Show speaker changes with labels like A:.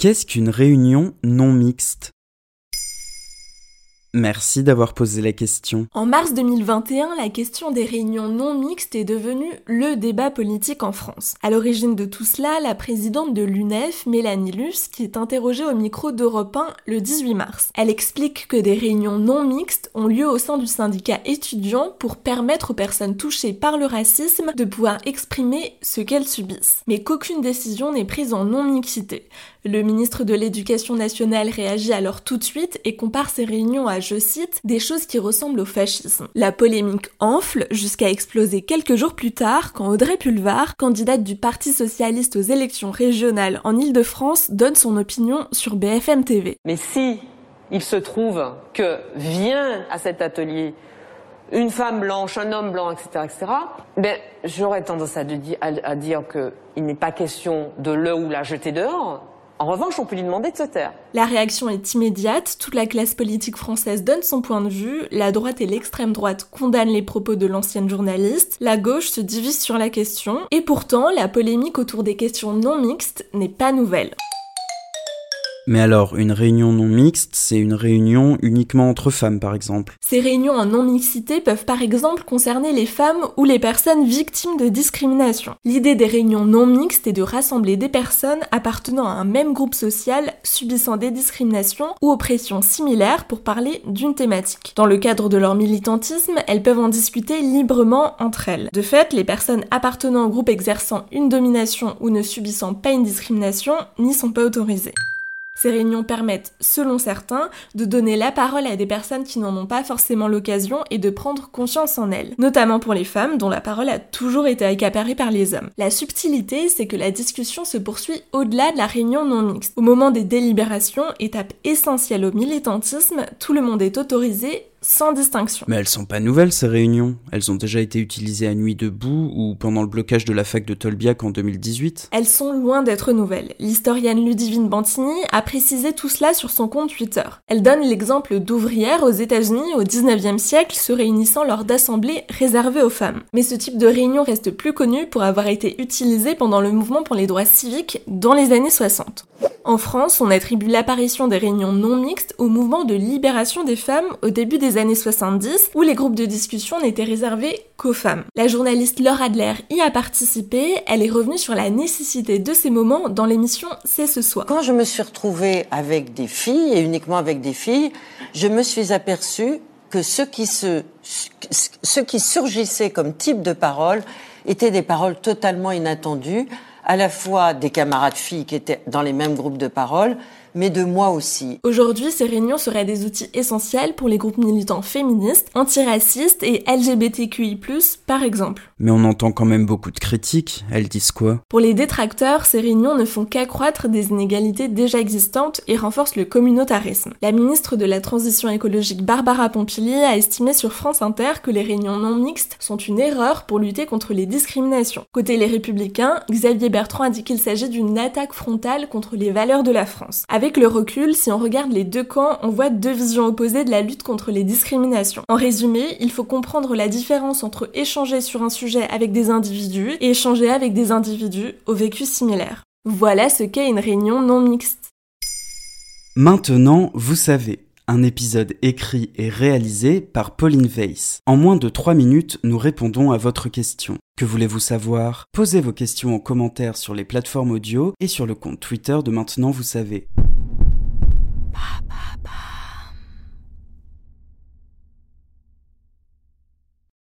A: Qu'est-ce qu'une réunion non mixte? Merci d'avoir posé la question.
B: En mars 2021, la question des réunions non mixtes est devenue le débat politique en France. À l'origine de tout cela, la présidente de l'UNEF, Mélanie Luce, qui est interrogée au micro d'Europe 1 le 18 mars. Elle explique que des réunions non mixtes ont lieu au sein du syndicat étudiant pour permettre aux personnes touchées par le racisme de pouvoir exprimer ce qu'elles subissent. Mais qu'aucune décision n'est prise en non-mixité. Le ministre de l'Éducation nationale réagit alors tout de suite et compare ces réunions à je cite, des choses qui ressemblent au fascisme. La polémique enfle jusqu'à exploser quelques jours plus tard quand Audrey Pulvar, candidate du Parti socialiste aux élections régionales en Ile-de-France, donne son opinion sur BFM TV.
C: Mais si il se trouve que vient à cet atelier une femme blanche, un homme blanc, etc., etc., ben, j'aurais tendance à dire qu'il n'est pas question de le ou la jeter dehors, en revanche, on peut lui demander de se.
B: La réaction est immédiate, toute la classe politique française donne son point de vue, la droite et l'extrême droite condamnent les propos de l'ancienne journaliste, la gauche se divise sur la question, et pourtant la polémique autour des questions non mixtes n'est pas nouvelle.
A: Mais alors, une réunion non mixte, c'est une réunion uniquement entre femmes, par exemple.
B: Ces réunions en non-mixité peuvent par exemple concerner les femmes ou les personnes victimes de discrimination. L'idée des réunions non mixtes est de rassembler des personnes appartenant à un même groupe social subissant des discriminations ou oppressions similaires pour parler d'une thématique. Dans le cadre de leur militantisme, elles peuvent en discuter librement entre elles. De fait, les personnes appartenant au groupe exerçant une domination ou ne subissant pas une discrimination n'y sont pas autorisées. Ces réunions permettent, selon certains, de donner la parole à des personnes qui n'en ont pas forcément l'occasion et de prendre conscience en elles, notamment pour les femmes dont la parole a toujours été accaparée par les hommes. La subtilité, c'est que la discussion se poursuit au-delà de la réunion non mixte. Au moment des délibérations, étape essentielle au militantisme, tout le monde est autorisé sans distinction.
A: Mais elles sont pas nouvelles ces réunions. Elles ont déjà été utilisées à Nuit debout ou pendant le blocage de la fac de Tolbiac en 2018.
B: Elles sont loin d'être nouvelles. L'historienne Ludivine Bantini a précisé tout cela sur son compte Twitter. Elle donne l'exemple d'ouvrières aux États-Unis au 19e siècle se réunissant lors d'assemblées réservées aux femmes. Mais ce type de réunion reste plus connu pour avoir été utilisé pendant le mouvement pour les droits civiques dans les années 60. En France, on attribue l'apparition des réunions non mixtes au mouvement de libération des femmes au début des années 70, où les groupes de discussion n'étaient réservés qu'aux femmes. La journaliste Laura Adler y a participé, elle est revenue sur la nécessité de ces moments dans l'émission C'est ce soir.
D: Quand je me suis retrouvée avec des filles, et uniquement avec des filles, je me suis aperçue que ce qui, se, ce qui surgissait comme type de parole étaient des paroles totalement inattendues, à la fois des camarades filles qui étaient dans les mêmes groupes de parole, mais de moi aussi.
B: Aujourd'hui, ces réunions seraient des outils essentiels pour les groupes militants féministes, antiracistes et LGBTQI+, par exemple.
A: Mais on entend quand même beaucoup de critiques. Elles disent quoi?
B: Pour les détracteurs, ces réunions ne font qu'accroître des inégalités déjà existantes et renforcent le communautarisme. La ministre de la Transition écologique Barbara Pompili a estimé sur France Inter que les réunions non mixtes sont une erreur pour lutter contre les discriminations. Côté les républicains, Xavier Bertrand a dit qu'il s'agit d'une attaque frontale contre les valeurs de la France. Avec le recul, si on regarde les deux camps, on voit deux visions opposées de la lutte contre les discriminations. En résumé, il faut comprendre la différence entre échanger sur un sujet avec des individus et échanger avec des individus au vécu similaire. Voilà ce qu'est une réunion non mixte.
A: Maintenant, vous savez un épisode écrit et réalisé par Pauline Weiss. En moins de 3 minutes, nous répondons à votre question. Que voulez-vous savoir? Posez vos questions en commentaire sur les plateformes audio et sur le compte Twitter de Maintenant Vous savez.